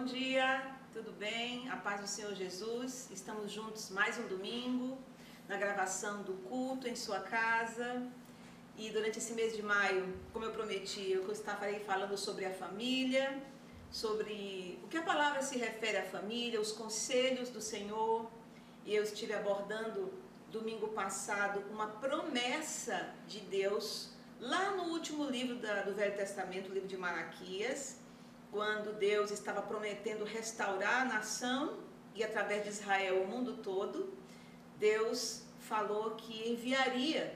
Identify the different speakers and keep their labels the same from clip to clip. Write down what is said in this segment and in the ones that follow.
Speaker 1: Bom dia, tudo bem? A paz do Senhor Jesus. Estamos juntos mais um domingo na gravação do culto em sua casa. E durante esse mês de maio, como eu prometi, eu estarei falando sobre a família, sobre o que a palavra se refere à família, os conselhos do Senhor. E eu estive abordando domingo passado uma promessa de Deus lá no último livro do Velho Testamento, o livro de Malaquias quando Deus estava prometendo restaurar a nação e através de Israel o mundo todo, Deus falou que enviaria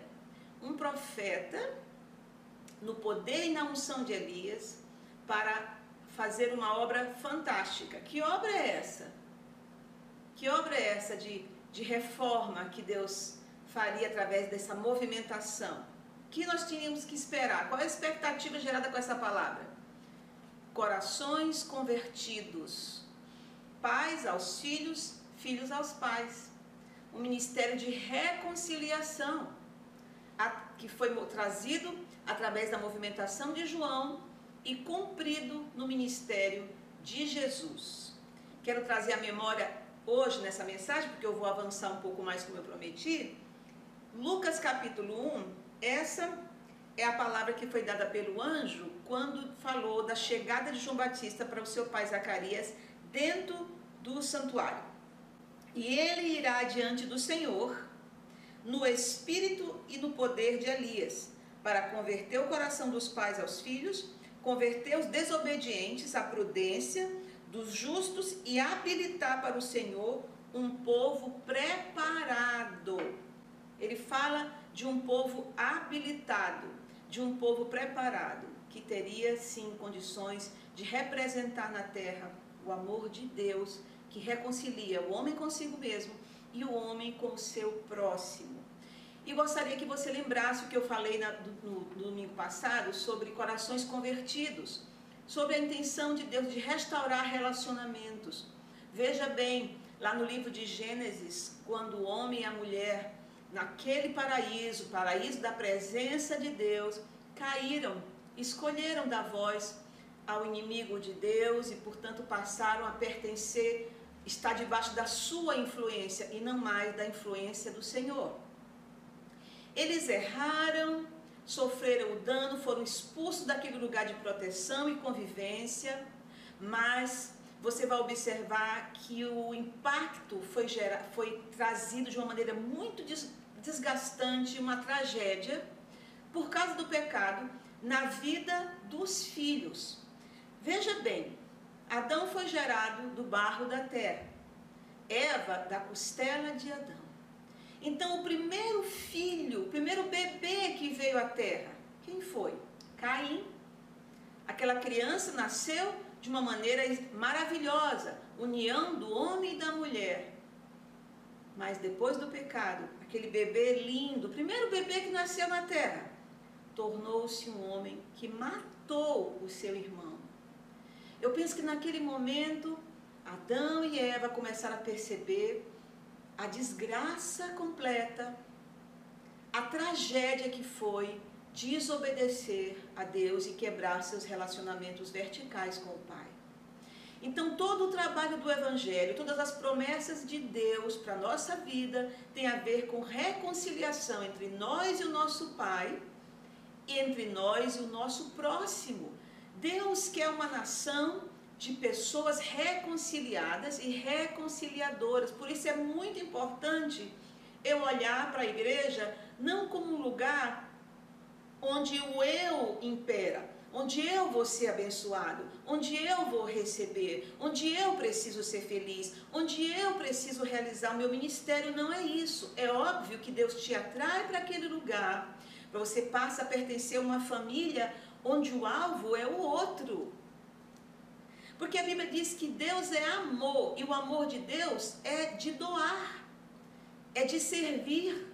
Speaker 1: um profeta no poder e na unção de Elias para fazer uma obra fantástica. Que obra é essa? Que obra é essa de, de reforma que Deus faria através dessa movimentação? que nós tínhamos que esperar? Qual a expectativa gerada com essa palavra? Corações convertidos, pais aos filhos, filhos aos pais. Um ministério de reconciliação que foi trazido através da movimentação de João e cumprido no ministério de Jesus. Quero trazer a memória hoje nessa mensagem, porque eu vou avançar um pouco mais como eu prometi. Lucas capítulo 1, essa é a palavra que foi dada pelo anjo quando falou da chegada de João Batista para o seu pai Zacarias dentro do santuário. E ele irá diante do Senhor no espírito e no poder de Elias, para converter o coração dos pais aos filhos, converter os desobedientes à prudência dos justos e habilitar para o Senhor um povo preparado. Ele fala de um povo habilitado de um povo preparado, que teria sim condições de representar na terra o amor de Deus, que reconcilia o homem consigo mesmo e o homem com o seu próximo. E gostaria que você lembrasse o que eu falei na, no, no domingo passado sobre corações convertidos, sobre a intenção de Deus de restaurar relacionamentos. Veja bem, lá no livro de Gênesis, quando o homem e a mulher naquele paraíso, paraíso da presença de Deus, caíram, escolheram dar voz ao inimigo de Deus e, portanto, passaram a pertencer, estar debaixo da sua influência e não mais da influência do Senhor. Eles erraram, sofreram o dano, foram expulsos daquele lugar de proteção e convivência, mas você vai observar que o impacto foi, gera, foi trazido de uma maneira muito desgastante, uma tragédia, por causa do pecado, na vida dos filhos. Veja bem, Adão foi gerado do barro da terra, Eva da costela de Adão. Então, o primeiro filho, o primeiro bebê que veio à terra, quem foi? Caim. Aquela criança nasceu de uma maneira maravilhosa, união do homem e da mulher. Mas depois do pecado, aquele bebê lindo, o primeiro bebê que nasceu na terra, tornou-se um homem que matou o seu irmão. Eu penso que naquele momento, Adão e Eva começaram a perceber a desgraça completa, a tragédia que foi desobedecer a Deus e quebrar seus relacionamentos verticais com o Pai. Então, todo o trabalho do Evangelho, todas as promessas de Deus para a nossa vida tem a ver com reconciliação entre nós e o nosso Pai, entre nós e o nosso próximo. Deus quer uma nação de pessoas reconciliadas e reconciliadoras. Por isso é muito importante eu olhar para a igreja não como um lugar onde o eu impera, onde eu vou ser abençoado, onde eu vou receber, onde eu preciso ser feliz, onde eu preciso realizar o meu ministério. Não é isso. É óbvio que Deus te atrai para aquele lugar, você passar a pertencer a uma família onde o alvo é o outro. Porque a Bíblia diz que Deus é amor e o amor de Deus é de doar, é de servir.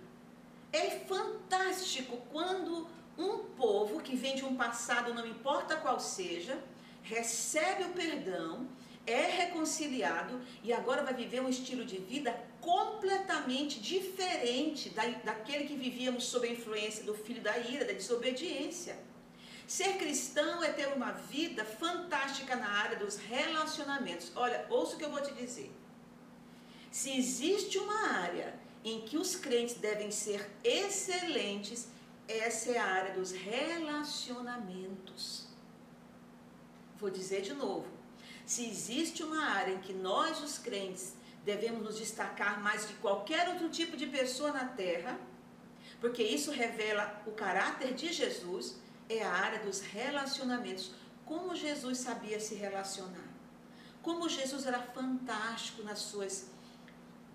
Speaker 1: É fantástico quando um povo que vem de um passado, não importa qual seja, recebe o perdão, é reconciliado e agora vai viver um estilo de vida completamente diferente da, daquele que vivíamos sob a influência do filho da ira, da desobediência. Ser cristão é ter uma vida fantástica na área dos relacionamentos. Olha, ouça o que eu vou te dizer. Se existe uma área em que os crentes devem ser excelentes, essa é a área dos relacionamentos. Vou dizer de novo. Se existe uma área em que nós, os crentes, devemos nos destacar mais de qualquer outro tipo de pessoa na terra, porque isso revela o caráter de Jesus, é a área dos relacionamentos. Como Jesus sabia se relacionar. Como Jesus era fantástico nas suas,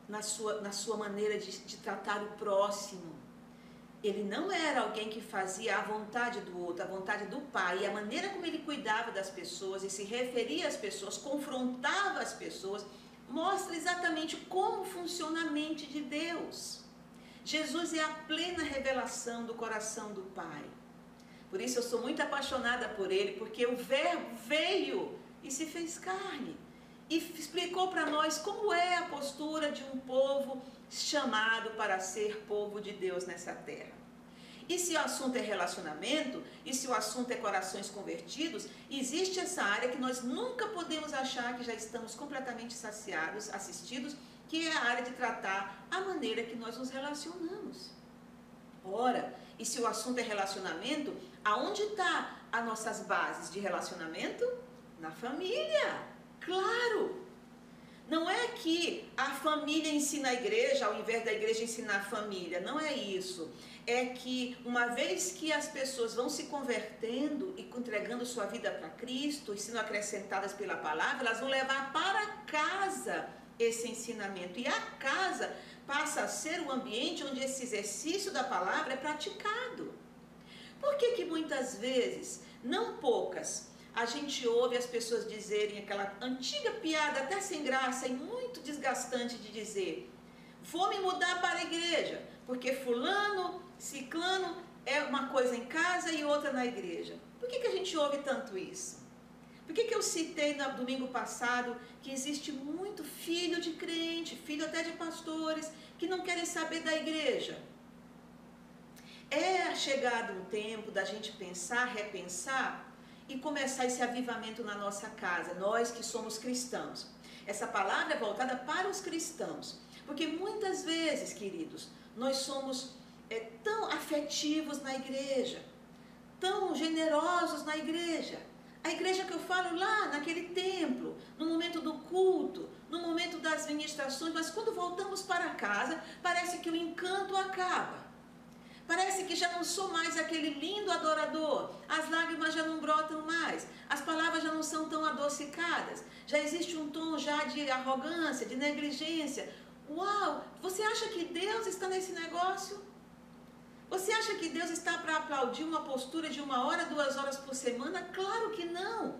Speaker 1: na, sua, na sua maneira de, de tratar o próximo. Ele não era alguém que fazia a vontade do outro, a vontade do Pai. E a maneira como ele cuidava das pessoas e se referia às pessoas, confrontava as pessoas, mostra exatamente como funciona a mente de Deus. Jesus é a plena revelação do coração do Pai. Por isso eu sou muito apaixonada por ele, porque o Verbo veio e se fez carne e explicou para nós como é a postura de um povo chamado para ser povo de Deus nessa terra. E se o assunto é relacionamento, e se o assunto é corações convertidos, existe essa área que nós nunca podemos achar que já estamos completamente saciados, assistidos, que é a área de tratar a maneira que nós nos relacionamos. Ora, e se o assunto é relacionamento, aonde está as nossas bases de relacionamento? Na família, claro. Não é que a família ensina a igreja ao invés da igreja ensinar a família, não é isso é que uma vez que as pessoas vão se convertendo e entregando sua vida para Cristo e sendo acrescentadas pela palavra, elas vão levar para casa esse ensinamento. E a casa passa a ser o ambiente onde esse exercício da palavra é praticado. Por que, que muitas vezes, não poucas, a gente ouve as pessoas dizerem aquela antiga piada, até sem graça e muito desgastante de dizer: vou me mudar para a igreja, porque Fulano ciclano é uma coisa em casa e outra na igreja. Por que, que a gente ouve tanto isso? Por que, que eu citei no domingo passado que existe muito filho de crente, filho até de pastores, que não querem saber da igreja? É chegado um tempo da gente pensar, repensar e começar esse avivamento na nossa casa, nós que somos cristãos. Essa palavra é voltada para os cristãos, porque muitas vezes, queridos, nós somos é, tão afetivos na igreja, tão generosos na igreja. A igreja que eu falo lá, naquele templo, no momento do culto, no momento das ministrações, mas quando voltamos para casa, parece que o encanto acaba. Parece que já não sou mais aquele lindo adorador, as lágrimas já não brotam mais, as palavras já não são tão adocicadas, já existe um tom já de arrogância, de negligência. Uau, você acha que Deus está nesse negócio? Você acha que Deus está para aplaudir uma postura de uma hora, duas horas por semana? Claro que não.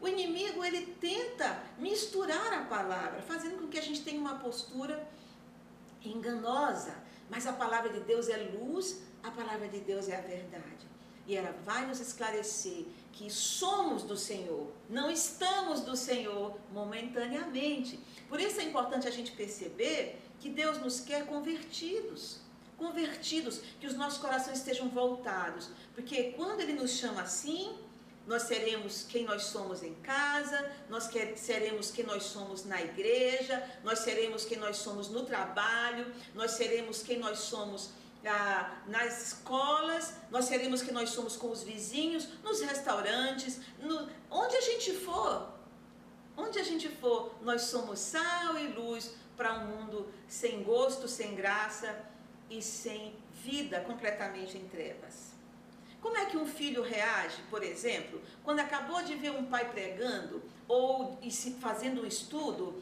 Speaker 1: O inimigo ele tenta misturar a palavra, fazendo com que a gente tenha uma postura enganosa. Mas a palavra de Deus é luz, a palavra de Deus é a verdade. E ela vai nos esclarecer que somos do Senhor, não estamos do Senhor momentaneamente. Por isso é importante a gente perceber que Deus nos quer convertidos convertidos, que os nossos corações estejam voltados, porque quando Ele nos chama assim, nós seremos quem nós somos em casa, nós seremos quem nós somos na igreja, nós seremos quem nós somos no trabalho, nós seremos quem nós somos ah, nas escolas, nós seremos quem nós somos com os vizinhos, nos restaurantes, no, onde a gente for, onde a gente for, nós somos sal e luz para um mundo sem gosto, sem graça e sem vida completamente em trevas. Como é que um filho reage, por exemplo, quando acabou de ver um pai pregando ou fazendo um estudo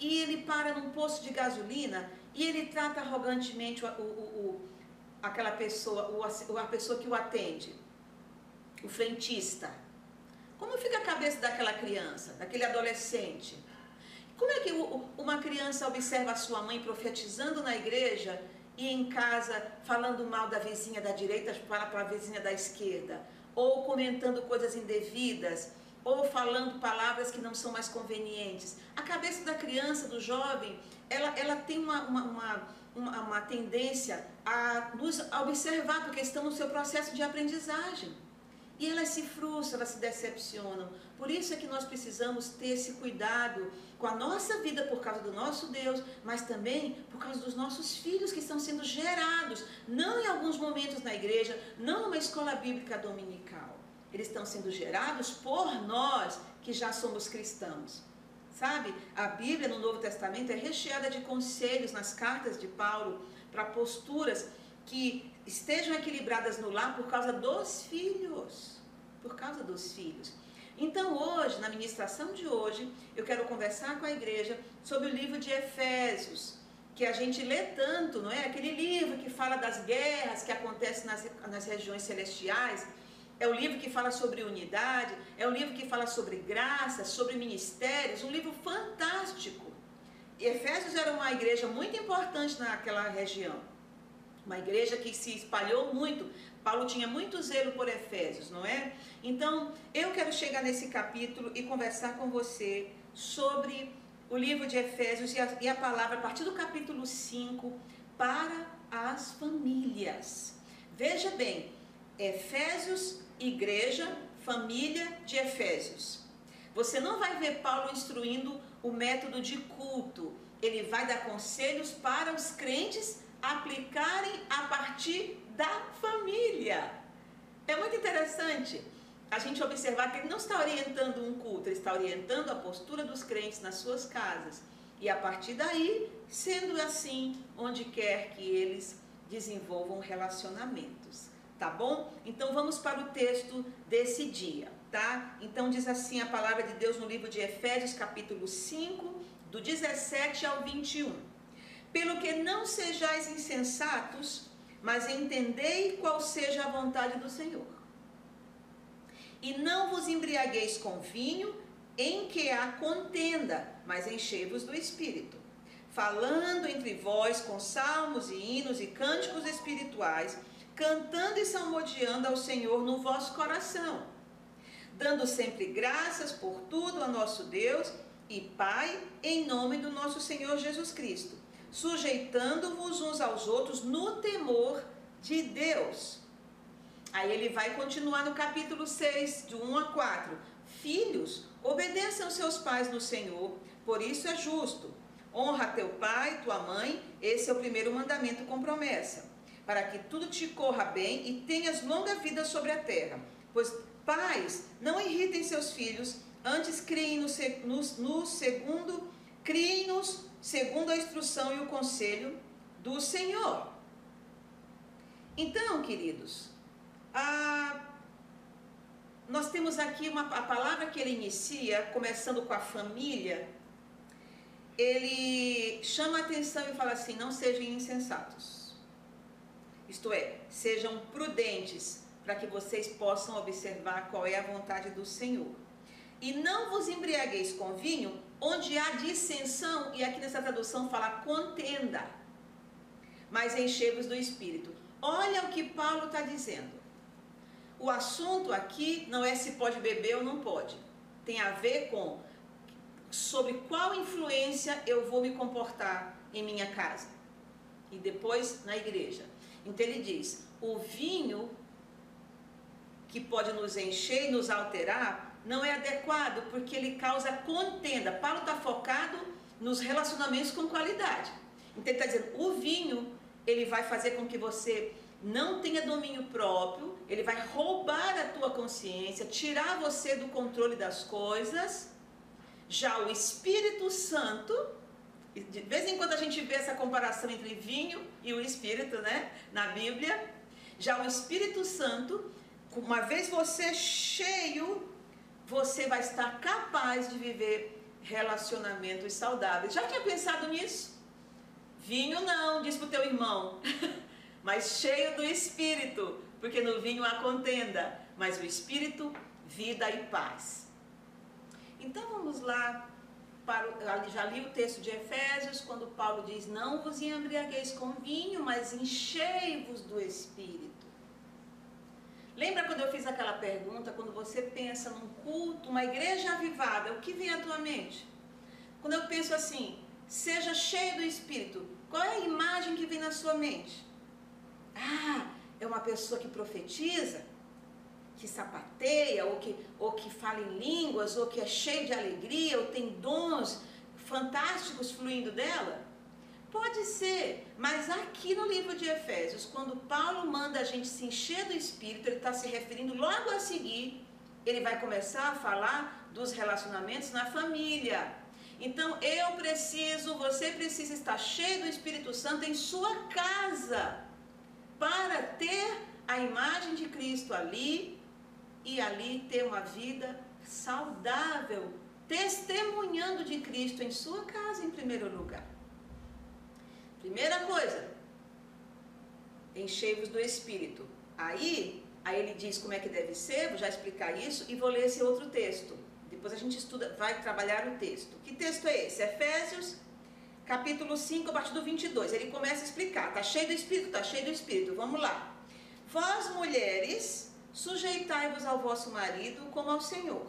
Speaker 1: e ele para num posto de gasolina e ele trata arrogantemente o, o, o, aquela pessoa, o, a pessoa que o atende, o frentista? Como fica a cabeça daquela criança, daquele adolescente? Como é que uma criança observa a sua mãe profetizando na igreja e em casa falando mal da vizinha da direita, para a vizinha da esquerda, ou comentando coisas indevidas, ou falando palavras que não são mais convenientes. A cabeça da criança, do jovem, ela, ela tem uma, uma, uma, uma tendência a nos observar, porque estão no seu processo de aprendizagem. E elas se frustram, elas se decepcionam. Por isso é que nós precisamos ter esse cuidado com a nossa vida por causa do nosso Deus, mas também por causa dos nossos filhos que estão sendo gerados, não em alguns momentos na igreja, não numa escola bíblica dominical. Eles estão sendo gerados por nós que já somos cristãos. Sabe? A Bíblia no Novo Testamento é recheada de conselhos nas cartas de Paulo para posturas que estejam equilibradas no lar por causa dos filhos. Por causa dos filhos. Então, hoje, na ministração de hoje, eu quero conversar com a igreja sobre o livro de Efésios, que a gente lê tanto, não é? Aquele livro que fala das guerras que acontecem nas, nas regiões celestiais. É o livro que fala sobre unidade, é o livro que fala sobre graça, sobre ministérios, um livro fantástico. E Efésios era uma igreja muito importante naquela região. Uma igreja que se espalhou muito. Paulo tinha muito zelo por Efésios, não é? Então, eu quero chegar nesse capítulo e conversar com você sobre o livro de Efésios e a, e a palavra a partir do capítulo 5 para as famílias. Veja bem, Efésios, igreja, família de Efésios. Você não vai ver Paulo instruindo o método de culto. Ele vai dar conselhos para os crentes aplicarem a partir da família. É muito interessante a gente observar que ele não está orientando um culto, ele está orientando a postura dos crentes nas suas casas. E a partir daí, sendo assim, onde quer que eles desenvolvam relacionamentos. Tá bom? Então vamos para o texto desse dia, tá? Então diz assim a palavra de Deus no livro de Efésios, capítulo 5, do 17 ao 21. Pelo que não sejais insensatos, mas entendei qual seja a vontade do Senhor. E não vos embriagueis com vinho, em que há contenda, mas enchei-vos do Espírito, falando entre vós com salmos e hinos e cânticos espirituais, cantando e salmodiando ao Senhor no vosso coração, dando sempre graças por tudo a nosso Deus e Pai, em nome do nosso Senhor Jesus Cristo sujeitando-vos uns aos outros no temor de Deus. Aí ele vai continuar no capítulo 6, de 1 a 4. Filhos, obedeçam seus pais no Senhor, por isso é justo. Honra teu pai, tua mãe, esse é o primeiro mandamento com promessa, para que tudo te corra bem e tenhas longa vida sobre a terra. Pois pais, não irritem seus filhos, antes criem no, no, no segundo, criem-nos segundo a instrução e o conselho do Senhor. Então, queridos, a, nós temos aqui uma, a palavra que ele inicia, começando com a família, ele chama a atenção e fala assim: não sejam insensatos. Isto é, sejam prudentes para que vocês possam observar qual é a vontade do Senhor. E não vos embriagueis com vinho, onde há dissensão, e aqui nessa tradução fala contenda, mas enchei-vos do Espírito. Olha o que Paulo está dizendo. O assunto aqui não é se pode beber ou não pode. Tem a ver com sobre qual influência eu vou me comportar em minha casa e depois na igreja. Então ele diz: o vinho que pode nos encher e nos alterar não é adequado porque ele causa contenda. Paulo está focado nos relacionamentos com qualidade. Então ele está dizendo, o vinho, ele vai fazer com que você não tenha domínio próprio, ele vai roubar a tua consciência, tirar você do controle das coisas. Já o Espírito Santo, de vez em quando a gente vê essa comparação entre vinho e o Espírito, né, na Bíblia. Já o Espírito Santo, uma vez você cheio você vai estar capaz de viver relacionamentos saudáveis. Já tinha pensado nisso? Vinho não, diz para o teu irmão, mas cheio do Espírito, porque no vinho há contenda, mas o Espírito, vida e paz. Então vamos lá, para, já li o texto de Efésios, quando Paulo diz: Não vos embriagueis com vinho, mas enchei-vos do Espírito. Lembra quando eu fiz aquela pergunta, quando você pensa num culto, uma igreja avivada, o que vem à tua mente? Quando eu penso assim, seja cheio do Espírito, qual é a imagem que vem na sua mente? Ah, é uma pessoa que profetiza? que sapateia, ou que, ou que fala em línguas, ou que é cheio de alegria, ou tem dons fantásticos fluindo dela? Pode ser, mas aqui no livro de Efésios, quando Paulo manda a gente se encher do Espírito, ele está se referindo logo a seguir, ele vai começar a falar dos relacionamentos na família. Então eu preciso, você precisa estar cheio do Espírito Santo em sua casa, para ter a imagem de Cristo ali e ali ter uma vida saudável, testemunhando de Cristo em sua casa em primeiro lugar. Primeira coisa, enchei-vos do Espírito. Aí, aí ele diz como é que deve ser, vou já explicar isso e vou ler esse outro texto. Depois a gente estuda, vai trabalhar o texto. Que texto é esse? Efésios, capítulo 5, a partir do 22. Ele começa a explicar. Tá cheio do Espírito, tá cheio do Espírito. Vamos lá. Vós, mulheres, sujeitai-vos ao vosso marido como ao Senhor.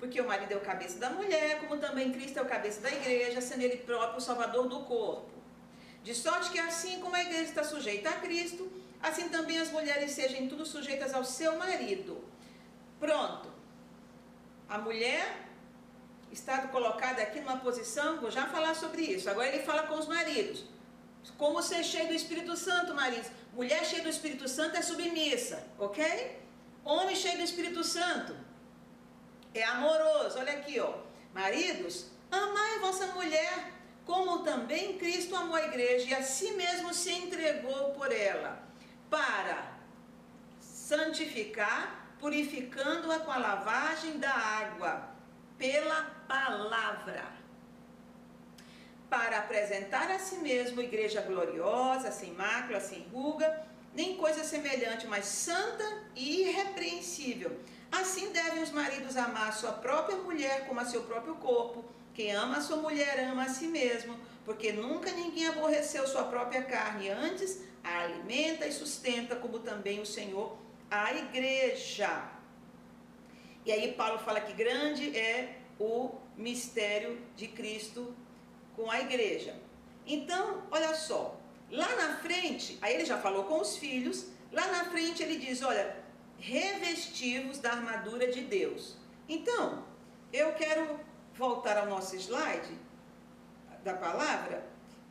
Speaker 1: Porque o marido é o cabeça da mulher, como também Cristo é o cabeça da igreja, sendo ele próprio o salvador do corpo. De sorte que assim como a igreja está sujeita a Cristo, assim também as mulheres sejam tudo sujeitas ao seu marido. Pronto. A mulher está colocada aqui numa posição, vou já falar sobre isso. Agora ele fala com os maridos. Como ser cheio do Espírito Santo, maridos? Mulher cheia do Espírito Santo é submissa, ok? Homem cheio do Espírito Santo é amoroso. Olha aqui, ó. Maridos, amai vossa mulher como também Cristo amou a igreja e a si mesmo se entregou por ela, para santificar, purificando-a com a lavagem da água, pela palavra, para apresentar a si mesmo igreja gloriosa, sem mácula, sem ruga, nem coisa semelhante, mas santa e irrepreensível. Assim devem os maridos amar sua própria mulher como a seu próprio corpo. Quem ama a sua mulher ama a si mesmo, porque nunca ninguém aborreceu sua própria carne, antes a alimenta e sustenta, como também o Senhor a igreja. E aí Paulo fala que grande é o mistério de Cristo com a igreja. Então, olha só, lá na frente, aí ele já falou com os filhos, lá na frente ele diz, olha, revestivos da armadura de Deus. Então, eu quero voltar ao nosso slide da palavra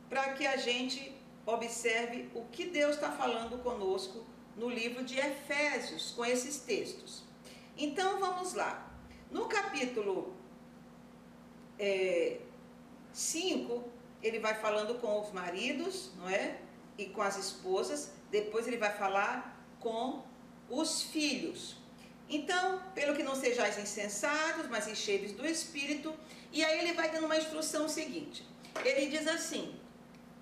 Speaker 1: para que a gente observe o que Deus está falando conosco no livro de Efésios com esses textos. Então vamos lá. No capítulo 5, é, ele vai falando com os maridos, não é? E com as esposas. Depois ele vai falar com os filhos. Então, pelo que não sejais insensatos, mas encheios do Espírito. E aí ele vai dando uma instrução seguinte. Ele diz assim,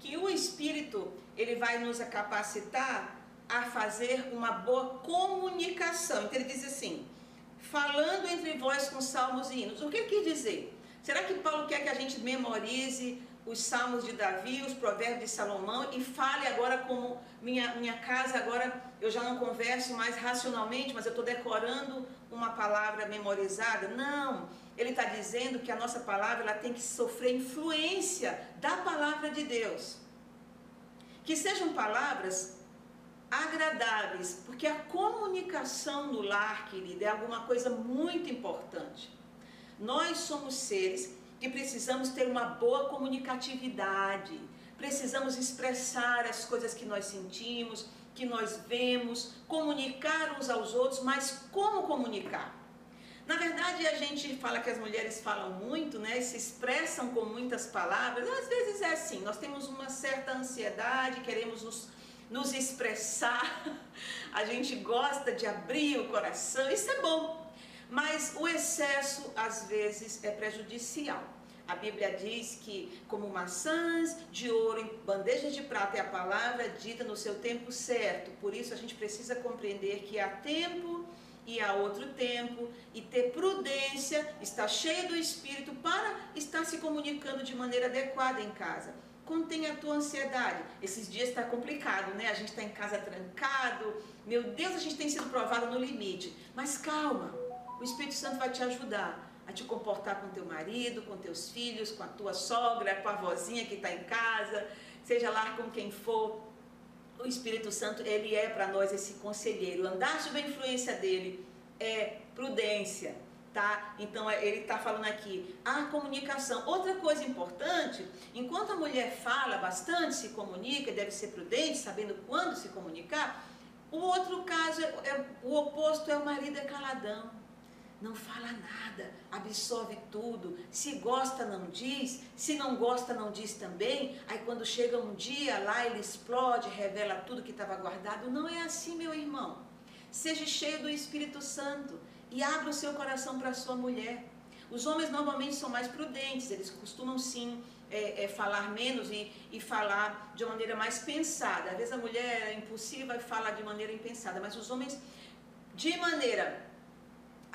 Speaker 1: que o Espírito, ele vai nos capacitar a fazer uma boa comunicação. Então ele diz assim, falando entre vós com salmos e hinos. O que ele quer dizer? Será que Paulo quer que a gente memorize os salmos de Davi, os provérbios de Salomão e fale agora como minha, minha casa, agora eu já não converso mais racionalmente, mas eu estou decorando uma palavra memorizada? Não, ele está dizendo que a nossa palavra ela tem que sofrer influência da palavra de Deus. Que sejam palavras agradáveis, porque a comunicação no lar, querida, é alguma coisa muito importante. Nós somos seres que precisamos ter uma boa comunicatividade, precisamos expressar as coisas que nós sentimos, que nós vemos, comunicar uns aos outros, mas como comunicar? Na verdade, a gente fala que as mulheres falam muito, né? Se expressam com muitas palavras. Às vezes é assim, nós temos uma certa ansiedade, queremos nos, nos expressar, a gente gosta de abrir o coração, isso é bom. Mas o excesso, às vezes, é prejudicial. A Bíblia diz que, como maçãs de ouro em bandejas de prata é a palavra dita no seu tempo certo. Por isso a gente precisa compreender que há tempo e há outro tempo e ter prudência, estar cheio do Espírito para estar se comunicando de maneira adequada em casa. Contém a tua ansiedade. Esses dias está complicado, né? A gente está em casa trancado. Meu Deus, a gente tem sido provado no limite. Mas calma, o Espírito Santo vai te ajudar a te comportar com teu marido, com teus filhos, com a tua sogra, com a vozinha que está em casa, seja lá com quem for. o Espírito Santo, ele é para nós esse conselheiro. Andar sob a influência dele é prudência, tá? Então é, ele está falando aqui a comunicação. Outra coisa importante, enquanto a mulher fala bastante, se comunica, deve ser prudente, sabendo quando se comunicar. O outro caso é, é o oposto é o marido é caladão não fala nada, absorve tudo. Se gosta, não diz. Se não gosta, não diz também. Aí quando chega um dia lá, ele explode, revela tudo que estava guardado. Não é assim, meu irmão. Seja cheio do Espírito Santo e abra o seu coração para a sua mulher. Os homens normalmente são mais prudentes, eles costumam sim é, é, falar menos e, e falar de uma maneira mais pensada. Às vezes a mulher é impulsiva e fala de maneira impensada, mas os homens, de maneira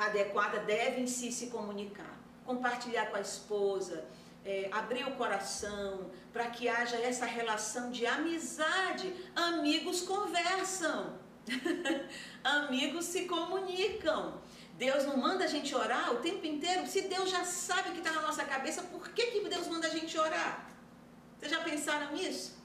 Speaker 1: adequada devem se se comunicar, compartilhar com a esposa, é, abrir o coração, para que haja essa relação de amizade. Amigos conversam, amigos se comunicam. Deus não manda a gente orar o tempo inteiro. Se Deus já sabe o que está na nossa cabeça, por que, que Deus manda a gente orar? Vocês já pensaram nisso?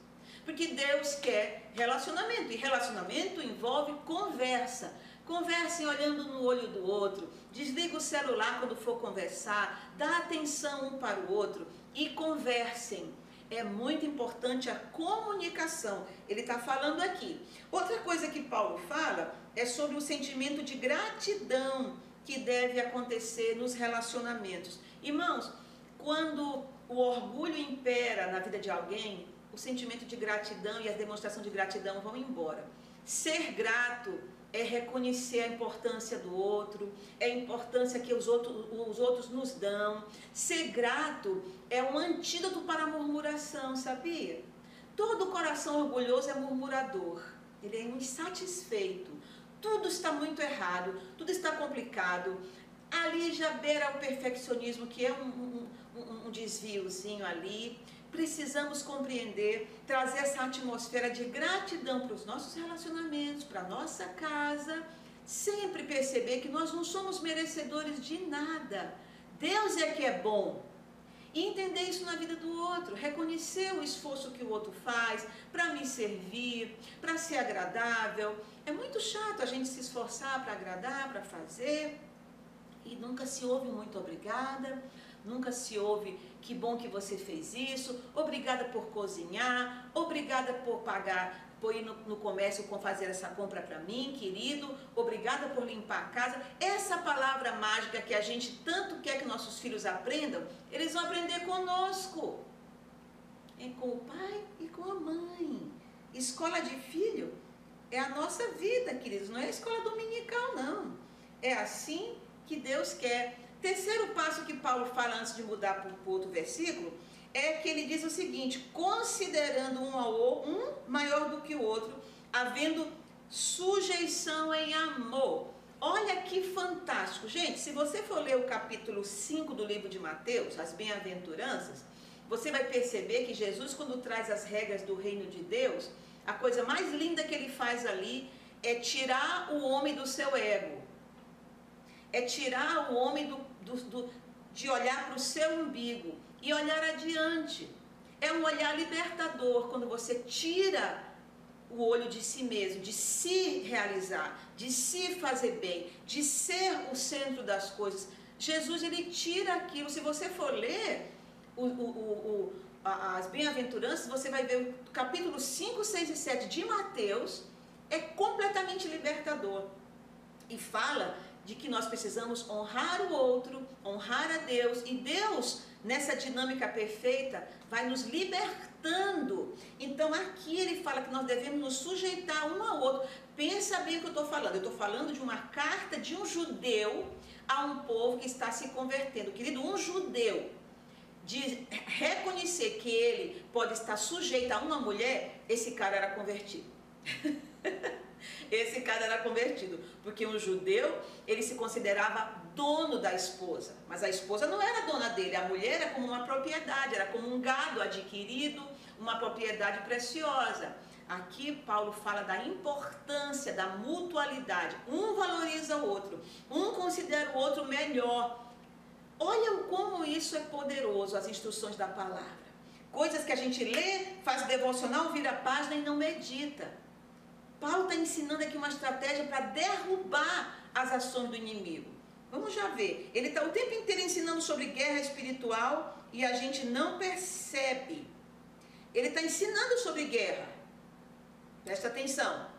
Speaker 1: Porque Deus quer relacionamento e relacionamento envolve conversa. Conversem olhando no olho do outro. Desliga o celular quando for conversar. Dá atenção um para o outro e conversem. É muito importante a comunicação. Ele está falando aqui. Outra coisa que Paulo fala é sobre o sentimento de gratidão que deve acontecer nos relacionamentos. Irmãos, quando o orgulho impera na vida de alguém, o sentimento de gratidão e a demonstração de gratidão vão embora. Ser grato é reconhecer a importância do outro, é a importância que os outros, os outros nos dão. Ser grato é um antídoto para a murmuração, sabia? Todo coração orgulhoso é murmurador, ele é insatisfeito. Tudo está muito errado, tudo está complicado. Ali já beira o perfeccionismo, que é um, um, um desviozinho ali precisamos compreender, trazer essa atmosfera de gratidão para os nossos relacionamentos, para a nossa casa, sempre perceber que nós não somos merecedores de nada. Deus é que é bom. E entender isso na vida do outro, reconhecer o esforço que o outro faz para me servir, para ser agradável. É muito chato a gente se esforçar para agradar, para fazer, e nunca se ouve muito obrigada, nunca se ouve que bom que você fez isso, obrigada por cozinhar, obrigada por pagar, por ir no, no comércio com fazer essa compra para mim, querido, obrigada por limpar a casa. Essa palavra mágica que a gente tanto quer que nossos filhos aprendam, eles vão aprender conosco. É com o pai e com a mãe. Escola de filho é a nossa vida, queridos, não é escola dominical, não. É assim que Deus quer Terceiro passo que Paulo fala antes de mudar para o outro versículo é que ele diz o seguinte: considerando um ao um maior do que o outro, havendo sujeição em amor. Olha que fantástico. Gente, se você for ler o capítulo 5 do livro de Mateus, as bem-aventuranças, você vai perceber que Jesus, quando traz as regras do reino de Deus, a coisa mais linda que ele faz ali é tirar o homem do seu ego, é tirar o homem do do, do, de olhar para o seu umbigo e olhar adiante. É um olhar libertador quando você tira o olho de si mesmo, de se realizar, de se fazer bem, de ser o centro das coisas. Jesus ele tira aquilo. Se você for ler o, o, o, as bem-aventuranças, você vai ver o capítulo 5, 6 e 7 de Mateus, é completamente libertador. E fala de que nós precisamos honrar o outro, honrar a Deus, e Deus, nessa dinâmica perfeita, vai nos libertando. Então aqui ele fala que nós devemos nos sujeitar um ao outro. Pensa bem o que eu estou falando. Eu estou falando de uma carta de um judeu a um povo que está se convertendo. Querido, um judeu de reconhecer que ele pode estar sujeito a uma mulher, esse cara era convertido. esse cara era convertido, porque um judeu, ele se considerava dono da esposa, mas a esposa não era dona dele, a mulher era como uma propriedade, era como um gado adquirido, uma propriedade preciosa. Aqui Paulo fala da importância da mutualidade. Um valoriza o outro, um considera o outro melhor. Olha como isso é poderoso, as instruções da palavra. Coisas que a gente lê, faz devocional, vira página e não medita. Paulo está ensinando aqui uma estratégia para derrubar as ações do inimigo. Vamos já ver. Ele está o tempo inteiro ensinando sobre guerra espiritual e a gente não percebe. Ele está ensinando sobre guerra. Presta atenção.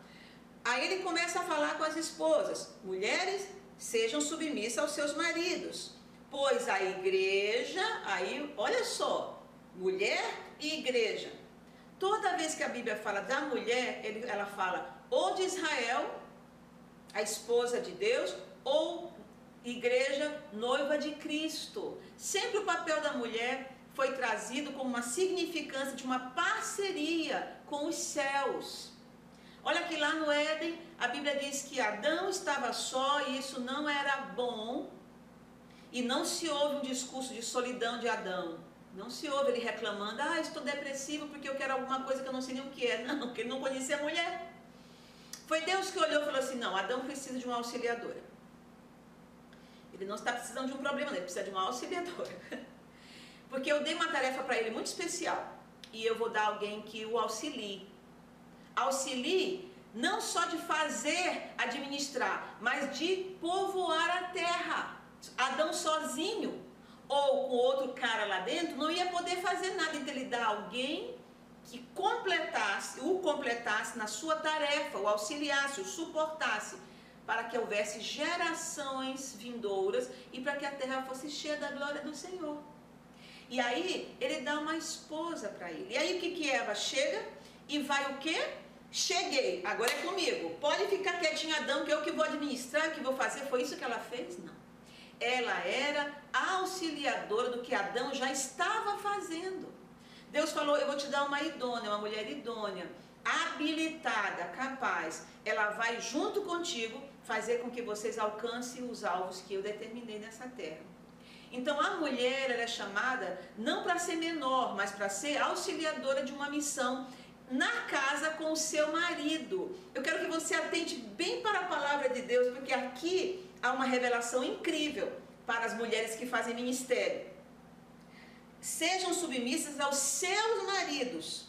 Speaker 1: Aí ele começa a falar com as esposas: mulheres, sejam submissas aos seus maridos. Pois a igreja, aí, olha só, mulher e igreja. Toda vez que a Bíblia fala da mulher, ela fala ou de Israel, a esposa de Deus, ou igreja noiva de Cristo. Sempre o papel da mulher foi trazido como uma significância de uma parceria com os céus. Olha que lá no Éden, a Bíblia diz que Adão estava só e isso não era bom. E não se ouve um discurso de solidão de Adão. Não se ouve ele reclamando, ah, estou depressivo porque eu quero alguma coisa que eu não sei nem o que é. Não, porque ele não conhecia a mulher. Foi Deus que olhou e falou assim: não, Adão precisa de uma auxiliadora. Ele não está precisando de um problema, ele precisa de uma auxiliadora. Porque eu dei uma tarefa para ele muito especial. E eu vou dar alguém que o auxilie. Auxilie não só de fazer, administrar, mas de povoar a terra. Adão sozinho ou com outro cara lá dentro não ia poder fazer nada. Então ele dá alguém que completasse, o completasse na sua tarefa, o auxiliasse, o suportasse, para que houvesse gerações vindouras e para que a terra fosse cheia da glória do Senhor. E aí ele dá uma esposa para ele. E aí o que que Eva chega e vai o quê? Cheguei, agora é comigo. Pode ficar quietinha, Adão, que eu que vou administrar, que vou fazer. Foi isso que ela fez? Não. Ela era auxiliadora do que Adão já estava fazendo. Deus falou: Eu vou te dar uma idônea, uma mulher idônea, habilitada, capaz. Ela vai junto contigo fazer com que vocês alcancem os alvos que eu determinei nessa terra. Então a mulher ela é chamada não para ser menor, mas para ser auxiliadora de uma missão na casa com o seu marido. Eu quero que você atente bem para a palavra de Deus, porque aqui há uma revelação incrível para as mulheres que fazem ministério sejam submissas aos seus maridos.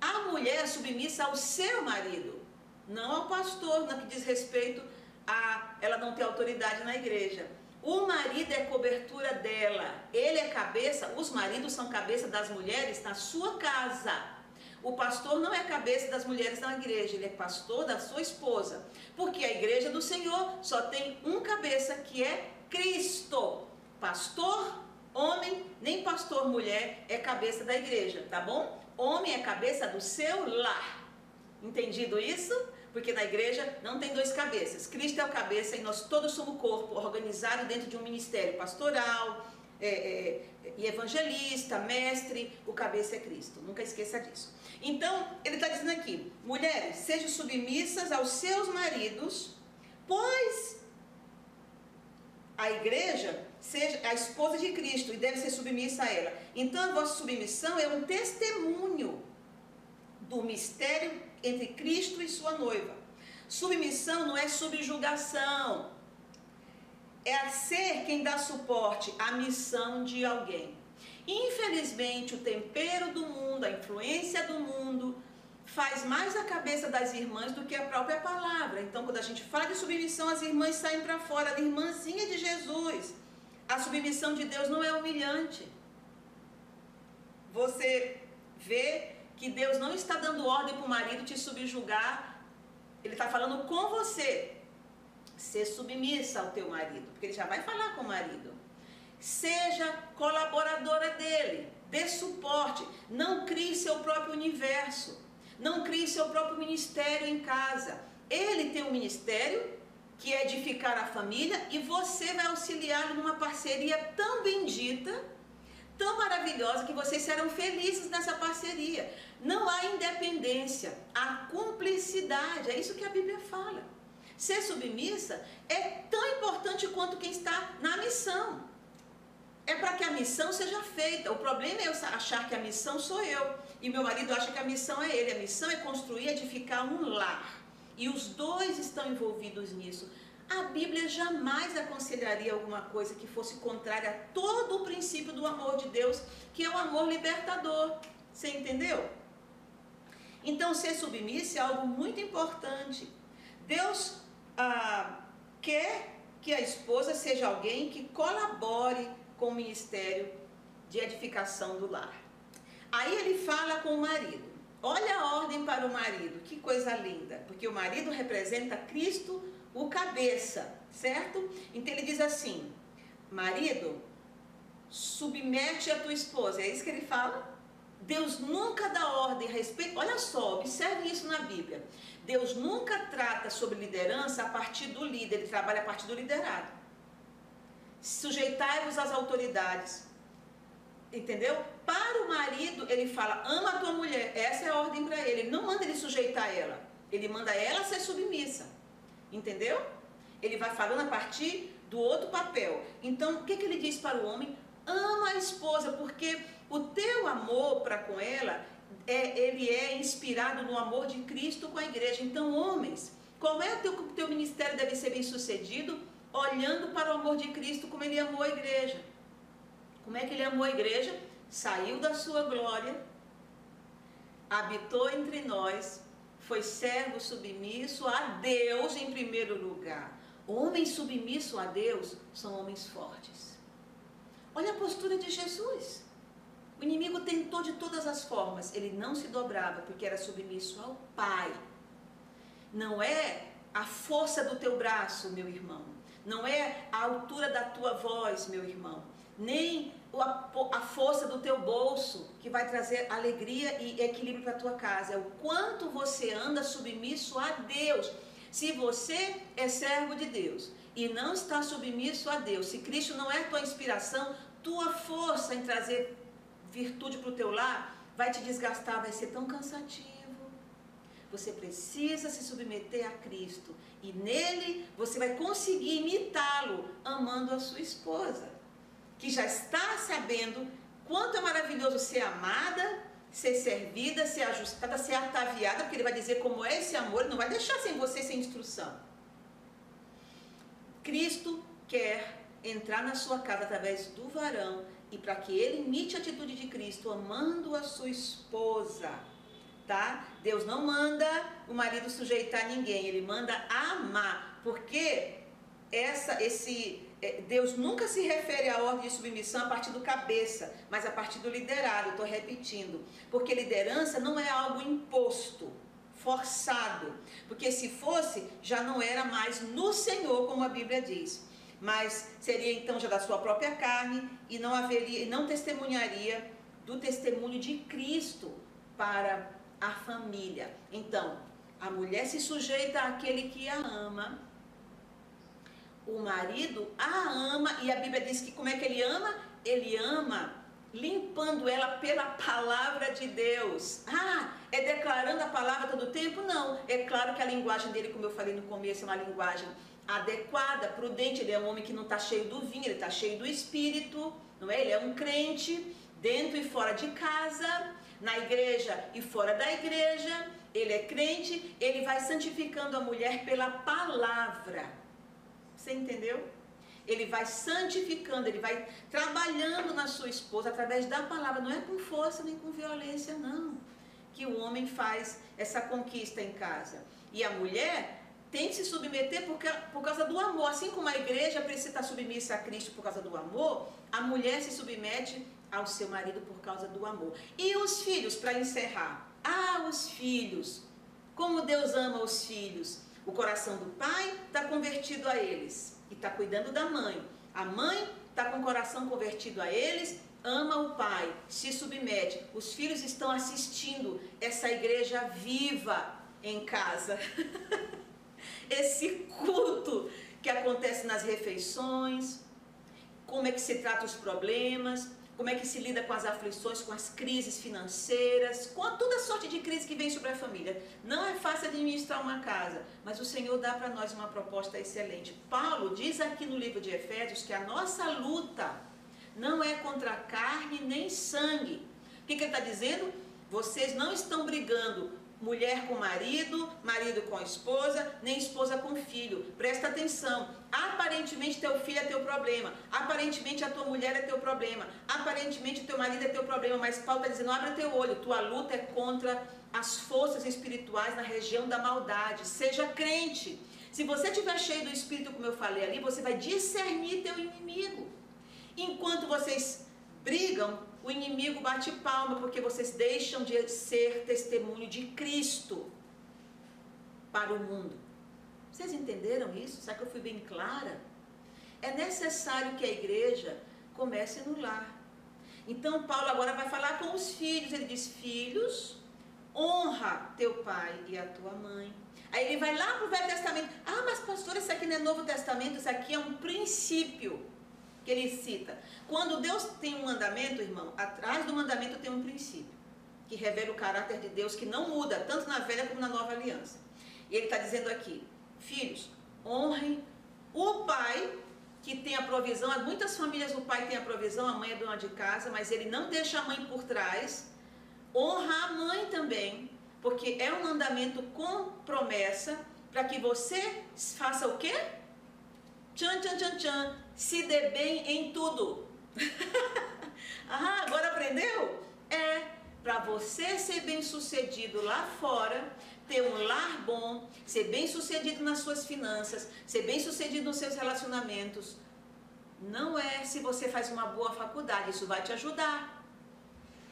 Speaker 1: A mulher é submissa ao seu marido, não ao pastor, no que diz respeito a ela não ter autoridade na igreja. O marido é cobertura dela, ele é cabeça, os maridos são cabeça das mulheres na sua casa. O pastor não é cabeça das mulheres na igreja, ele é pastor da sua esposa. Porque a igreja do Senhor só tem um cabeça que é Cristo. Pastor Homem, nem pastor mulher é cabeça da igreja, tá bom? Homem é cabeça do seu lar. Entendido isso? Porque na igreja não tem dois cabeças. Cristo é o cabeça e nós todos somos corpo organizado dentro de um ministério pastoral, é, é, e evangelista, mestre, o cabeça é Cristo. Nunca esqueça disso. Então, ele está dizendo aqui: mulheres, sejam submissas aos seus maridos, pois a igreja seja a esposa de Cristo e deve ser submissa a ela. Então a vossa submissão é um testemunho do mistério entre Cristo e sua noiva. Submissão não é subjugação. É a ser quem dá suporte à missão de alguém. Infelizmente, o tempero do mundo, a influência do mundo, faz mais a cabeça das irmãs do que a própria palavra. Então, quando a gente fala de submissão, as irmãs saem para fora, a irmãzinha de Jesus. A submissão de Deus não é humilhante. Você vê que Deus não está dando ordem para o marido te subjugar. Ele está falando com você. Ser submissa ao teu marido, porque ele já vai falar com o marido. Seja colaboradora dele, dê suporte. Não crie seu próprio universo. Não crie seu próprio ministério em casa. Ele tem um ministério que é edificar a família, e você vai auxiliá-lo numa parceria tão bendita, tão maravilhosa, que vocês serão felizes nessa parceria. Não há independência, há cumplicidade, é isso que a Bíblia fala. Ser submissa é tão importante quanto quem está na missão. É para que a missão seja feita. O problema é eu achar que a missão sou eu. E meu marido acha que a missão é ele. A missão é construir, edificar um lar e os dois estão envolvidos nisso. A Bíblia jamais aconselharia alguma coisa que fosse contrária a todo o princípio do amor de Deus, que é o amor libertador. Você entendeu? Então, ser submissa é algo muito importante. Deus ah, quer que a esposa seja alguém que colabore com o ministério de edificação do lar. Aí ele fala com o marido. Olha a ordem para o marido, que coisa linda, porque o marido representa Cristo, o cabeça, certo? Então ele diz assim: marido, submete a tua esposa. É isso que ele fala? Deus nunca dá ordem a respeito. Olha só, observe isso na Bíblia. Deus nunca trata sobre liderança a partir do líder, ele trabalha a partir do liderado. Sujeitai-vos às autoridades. Entendeu? Para o marido, ele fala: ama a tua mulher. Essa é a ordem para ele. Ele não manda ele sujeitar ela. Ele manda ela ser submissa. Entendeu? Ele vai falando a partir do outro papel. Então, o que, que ele diz para o homem? Ama a esposa, porque o teu amor para com ela, é, ele é inspirado no amor de Cristo com a igreja. Então, homens, como é o teu, teu ministério deve ser bem sucedido? Olhando para o amor de Cristo como ele amou a igreja. Como é que ele amou a igreja? Saiu da sua glória, habitou entre nós, foi servo submisso a Deus em primeiro lugar. Homens submissos a Deus são homens fortes. Olha a postura de Jesus. O inimigo tentou de todas as formas, ele não se dobrava porque era submisso ao Pai. Não é a força do teu braço, meu irmão. Não é a altura da tua voz, meu irmão. Nem a força do teu bolso que vai trazer alegria e equilíbrio para a tua casa. É o quanto você anda submisso a Deus. Se você é servo de Deus e não está submisso a Deus, se Cristo não é tua inspiração, tua força em trazer virtude para o teu lar vai te desgastar, vai ser tão cansativo. Você precisa se submeter a Cristo e nele você vai conseguir imitá-lo amando a sua esposa, que já está sabendo quanto é maravilhoso ser amada, ser servida, ser ajustada, ser ataviada, porque ele vai dizer como é esse amor, ele não vai deixar sem você sem instrução. Cristo quer entrar na sua casa através do varão e para que ele imite a atitude de Cristo, amando a sua esposa, tá? Deus não manda o marido sujeitar ninguém, ele manda amar, porque essa, esse, é, Deus nunca se refere à ordem de submissão a partir do cabeça, mas a partir do liderado, estou repetindo, porque liderança não é algo imposto, forçado, porque se fosse, já não era mais no Senhor, como a Bíblia diz mas seria então já da sua própria carne e não haveria, não testemunharia do testemunho de Cristo para a família. Então, a mulher se sujeita àquele que a ama. O marido a ama e a Bíblia diz que como é que ele ama? Ele ama limpando ela pela palavra de Deus. Ah, é declarando a palavra todo o tempo? Não. É claro que a linguagem dele, como eu falei no começo, é uma linguagem adequada, prudente. Ele é um homem que não está cheio do vinho, ele está cheio do espírito, não é? Ele é um crente dentro e fora de casa, na igreja e fora da igreja. Ele é crente, ele vai santificando a mulher pela palavra. Você entendeu? Ele vai santificando, ele vai trabalhando na sua esposa através da palavra, não é com força nem com violência, não. Que o homem faz essa conquista em casa. E a mulher tem que se submeter por, por causa do amor. Assim como a igreja precisa estar submissa a Cristo por causa do amor, a mulher se submete ao seu marido por causa do amor. E os filhos, para encerrar? Ah, os filhos. Como Deus ama os filhos. O coração do pai está convertido a eles e está cuidando da mãe. A mãe está com o coração convertido a eles, ama o pai, se submete. Os filhos estão assistindo essa igreja viva em casa. esse culto que acontece nas refeições, como é que se trata os problemas, como é que se lida com as aflições, com as crises financeiras, com toda a sorte de crise que vem sobre a família. Não é fácil administrar uma casa, mas o Senhor dá para nós uma proposta excelente. Paulo diz aqui no livro de Efésios que a nossa luta não é contra carne nem sangue. O que, que ele está dizendo? Vocês não estão brigando mulher com marido, marido com esposa, nem esposa com filho. Presta atenção. Aparentemente teu filho é teu problema. Aparentemente a tua mulher é teu problema. Aparentemente teu marido é teu problema. Mas Paulo está dizendo: abre teu olho. Tua luta é contra as forças espirituais na região da maldade. Seja crente. Se você estiver cheio do Espírito, como eu falei ali, você vai discernir teu inimigo. Enquanto vocês brigam, o inimigo bate palma porque vocês deixam de ser testemunho de Cristo para o mundo. Vocês entenderam isso? Será que eu fui bem clara? É necessário que a igreja comece no lar. Então, Paulo agora vai falar com os filhos. Ele diz: Filhos, honra teu pai e a tua mãe. Aí ele vai lá para o Velho Testamento. Ah, mas pastor, isso aqui não é Novo Testamento, isso aqui é um princípio que ele cita. Quando Deus tem um mandamento, irmão, atrás do mandamento tem um princípio que revela o caráter de Deus que não muda, tanto na velha como na nova aliança. E ele está dizendo aqui: filhos, honrem o pai que tem a provisão. Muitas famílias o pai tem a provisão, a mãe é dona de casa, mas ele não deixa a mãe por trás. Honra a mãe também, porque é um mandamento com promessa para que você faça o quê? Tchan, tchan, tchan, tchan se dê bem em tudo. ah, agora aprendeu? É para você ser bem sucedido lá fora, ter um lar bom, ser bem sucedido nas suas finanças, ser bem sucedido nos seus relacionamentos. Não é se você faz uma boa faculdade, isso vai te ajudar.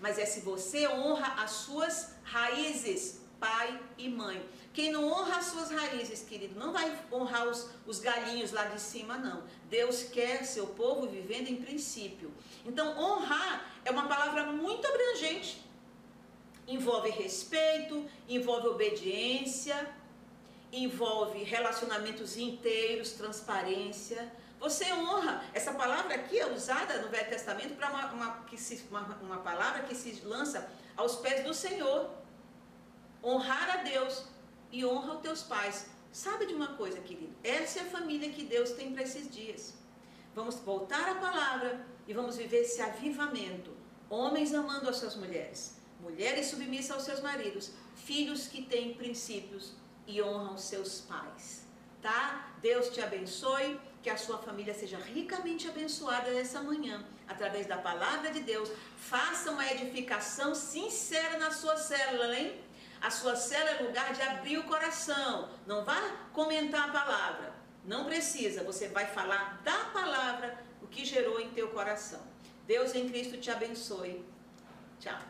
Speaker 1: Mas é se você honra as suas raízes, pai e mãe. Quem não honra as suas raízes, querido, não vai honrar os, os galinhos lá de cima, não. Deus quer seu povo vivendo em princípio. Então, honrar é uma palavra muito abrangente. Envolve respeito, envolve obediência, envolve relacionamentos inteiros, transparência. Você honra. Essa palavra aqui é usada no Velho Testamento para uma, uma, uma, uma palavra que se lança aos pés do Senhor. Honrar a Deus e honra os teus pais. Sabe de uma coisa, querido? Essa é a família que Deus tem para esses dias. Vamos voltar à palavra e vamos viver esse avivamento. Homens amando as suas mulheres, mulheres submissas aos seus maridos, filhos que têm princípios e honram seus pais. Tá? Deus te abençoe, que a sua família seja ricamente abençoada nessa manhã, através da palavra de Deus. Faça uma edificação sincera na sua célula, hein? A sua cela é lugar de abrir o coração. Não vá comentar a palavra. Não precisa. Você vai falar da palavra o que gerou em teu coração. Deus em Cristo te abençoe. Tchau.